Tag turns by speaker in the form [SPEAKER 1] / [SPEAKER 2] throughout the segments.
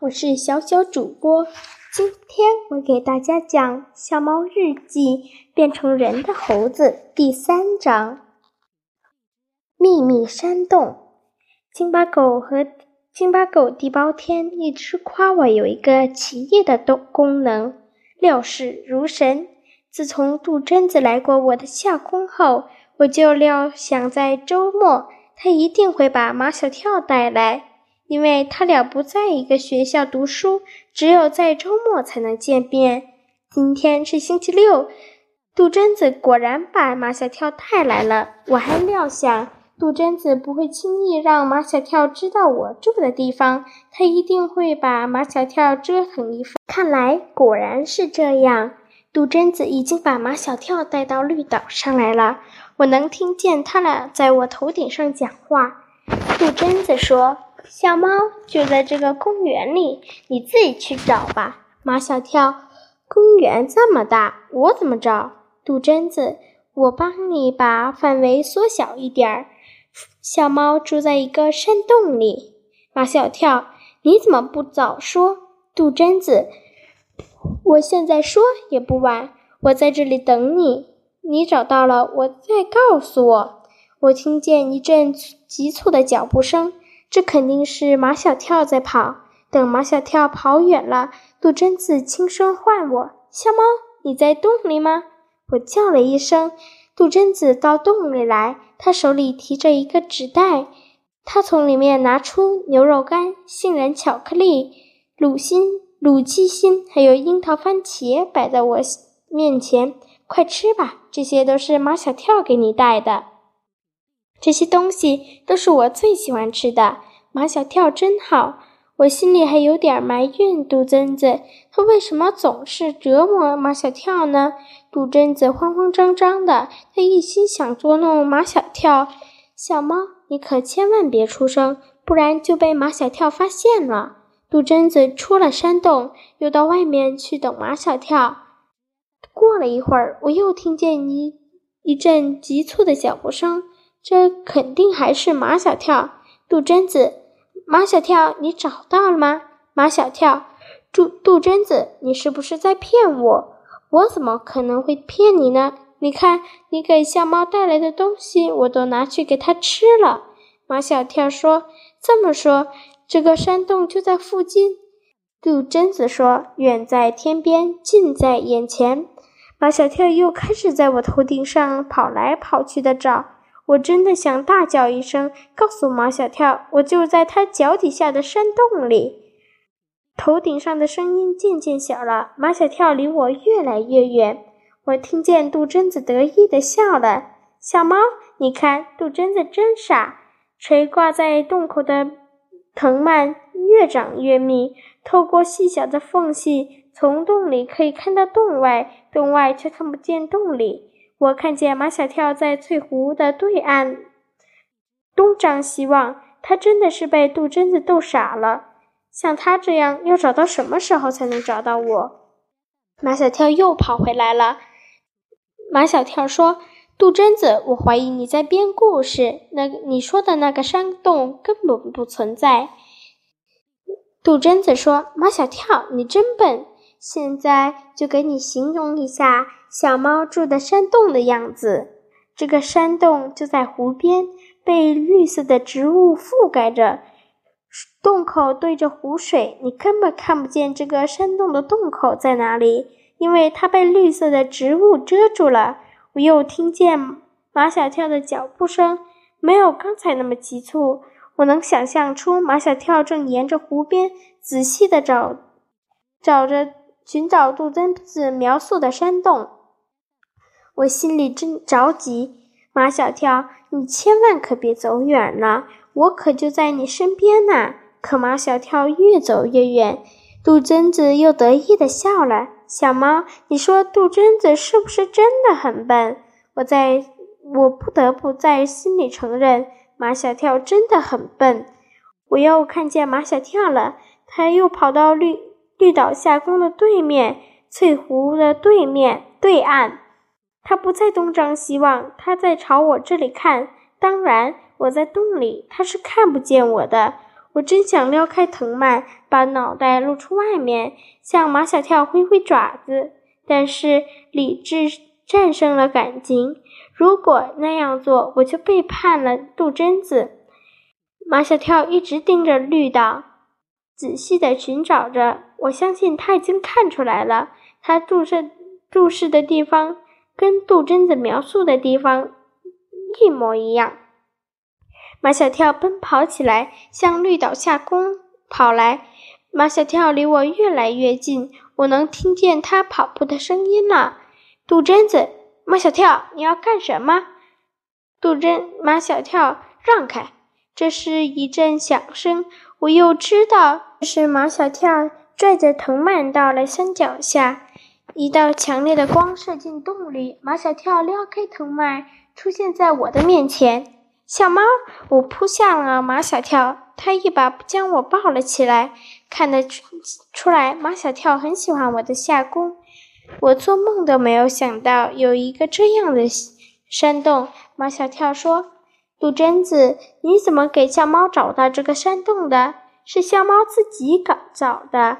[SPEAKER 1] 我是小小主播。今天我给大家讲《小猫日记：变成人的猴子》第三章。秘密山洞。金巴狗和金巴狗地包天一直夸我有一个奇异的动功能，料事如神。自从杜真子来过我的夏宫后，我就料想在周末，他一定会把马小跳带来。因为他俩不在一个学校读书，只有在周末才能见面。今天是星期六，杜真子果然把马小跳带来了。我还料想杜真子不会轻易让马小跳知道我住的地方，他一定会把马小跳折腾一番。看来果然是这样，杜真子已经把马小跳带到绿岛上来了。我能听见他俩在我头顶上讲话。杜真子说。小猫就在这个公园里，你自己去找吧。马小跳，公园这么大，我怎么找？杜真子，我帮你把范围缩小一点儿。小猫住在一个山洞里。马小跳，你怎么不早说？杜真子，我现在说也不晚，我在这里等你。你找到了，我再告诉我。我听见一阵急促的脚步声。这肯定是马小跳在跑。等马小跳跑远了，杜真子轻声唤我：“小猫，你在洞里吗？”我叫了一声，杜真子到洞里来，他手里提着一个纸袋，他从里面拿出牛肉干、杏仁巧克力、卤心、卤鸡心，还有樱桃番茄，摆在我面前。快吃吧，这些都是马小跳给你带的。这些东西都是我最喜欢吃的。马小跳真好，我心里还有点埋怨杜真子，他为什么总是折磨马小跳呢？杜真子慌慌张张的，他一心想捉弄马小跳。小猫，你可千万别出声，不然就被马小跳发现了。杜真子出了山洞，又到外面去等马小跳。过了一会儿，我又听见一一阵急促的脚步声。这肯定还是马小跳，杜真子，马小跳，你找到了吗？马小跳，杜杜真子，你是不是在骗我？我怎么可能会骗你呢？你看，你给小猫带来的东西，我都拿去给它吃了。马小跳说：“这么说，这个山洞就在附近。”杜真子说：“远在天边，近在眼前。”马小跳又开始在我头顶上跑来跑去的找。我真的想大叫一声，告诉马小跳，我就在他脚底下的山洞里。头顶上的声音渐渐小了，马小跳离我越来越远。我听见杜真子得意地笑了：“小猫，你看，杜真子真傻。垂挂在洞口的藤蔓越长越密，透过细小的缝隙，从洞里可以看到洞外，洞外却看不见洞里。”我看见马小跳在翠湖的对岸东张西望，他真的是被杜真子逗傻了。像他这样，要找到什么时候才能找到我？马小跳又跑回来了。马小跳说：“杜真子，我怀疑你在编故事。那你说的那个山洞根本不存在。”杜真子说：“马小跳，你真笨。现在就给你形容一下。”小猫住的山洞的样子，这个山洞就在湖边，被绿色的植物覆盖着。洞口对着湖水，你根本看不见这个山洞的洞口在哪里，因为它被绿色的植物遮住了。我又听见马小跳的脚步声，没有刚才那么急促。我能想象出马小跳正沿着湖边仔细的找，找着寻找杜真子描述的山洞。我心里真着急，马小跳，你千万可别走远了，我可就在你身边呢。可马小跳越走越远，杜真子又得意地笑了。小猫，你说杜真子是不是真的很笨？我在，我不得不在心里承认，马小跳真的很笨。我又看见马小跳了，他又跑到绿绿岛下宫的对面，翠湖的对面对岸。他不再东张西望，他在朝我这里看。当然，我在洞里，他是看不见我的。我真想撩开藤蔓，把脑袋露出外面，向马小跳挥挥爪子。但是理智战胜了感情，如果那样做，我就背叛了杜真子。马小跳一直盯着绿岛，仔细地寻找着。我相信他已经看出来了，他注视注视的地方跟杜真子描述的地方一模一样。马小跳奔跑起来，向绿岛下宫跑来。马小跳离我越来越近，我能听见他跑步的声音了。杜真子，马小跳，你要干什么？杜真，马小跳，让开！这是一阵响声，我又知道是马小跳拽着藤蔓到了山脚下。一道强烈的光射进洞里，马小跳撩开藤蔓，出现在我的面前。小猫，我扑向了马小跳，他一把将我抱了起来。看得出出来，马小跳很喜欢我的下弓。我做梦都没有想到有一个这样的山洞。马小跳说：“杜真子，你怎么给小猫找到这个山洞的？是小猫自己搞找的。”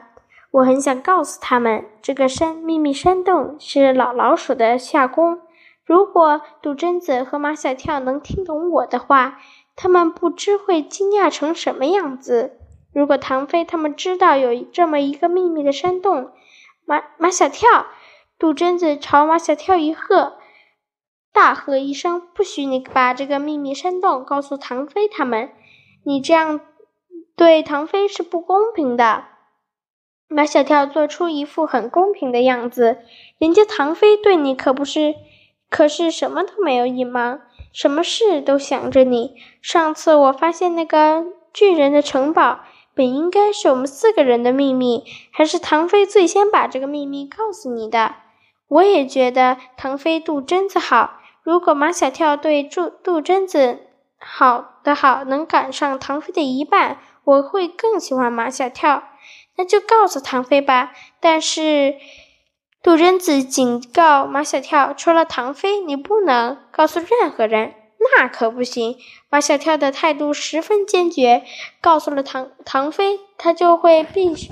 [SPEAKER 1] 我很想告诉他们，这个山秘密山洞是老老鼠的下宫。如果杜真子和马小跳能听懂我的话，他们不知会惊讶成什么样子。如果唐飞他们知道有这么一个秘密的山洞，马马小跳，杜真子朝马小跳一喝，大喝一声：“不许你把这个秘密山洞告诉唐飞他们！你这样对唐飞是不公平的。”马小跳做出一副很公平的样子，人家唐飞对你可不是。可是什么都没有隐瞒，什么事都想着你。上次我发现那个巨人的城堡，本应该是我们四个人的秘密，还是唐飞最先把这个秘密告诉你的。我也觉得唐飞杜真子好。如果马小跳对杜杜真子好的好，能赶上唐飞的一半，我会更喜欢马小跳。那就告诉唐飞吧。但是。杜真子警告马小跳：“除了唐飞，你不能告诉任何人。”那可不行。马小跳的态度十分坚决，告诉了唐唐飞，他就会必须，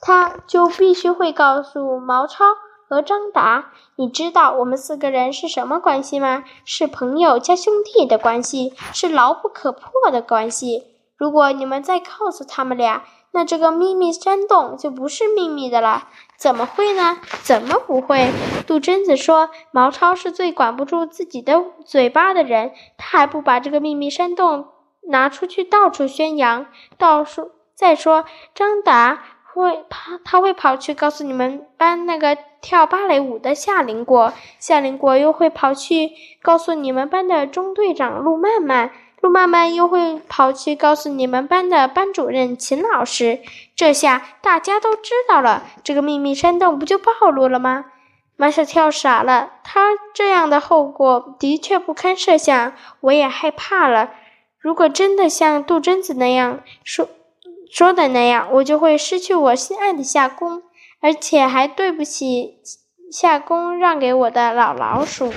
[SPEAKER 1] 他就必须会告诉毛超和张达。你知道我们四个人是什么关系吗？是朋友加兄弟的关系，是牢不可破的关系。如果你们再告诉他们俩，那这个秘密山洞就不是秘密的了。怎么会呢？怎么不会？杜真子说：“毛超是最管不住自己的嘴巴的人，他还不把这个秘密山洞拿出去到处宣扬。到处再说，张达会他他会跑去告诉你们班那个跳芭蕾舞的夏林果，夏林果又会跑去告诉你们班的中队长陆曼曼。”路漫漫又会跑去告诉你们班的班主任秦老师，这下大家都知道了，这个秘密山洞不就暴露了吗？马小跳傻了，他这样的后果的确不堪设想，我也害怕了。如果真的像杜真子那样说说的那样，我就会失去我心爱的夏宫，而且还对不起夏宫让给我的老老鼠。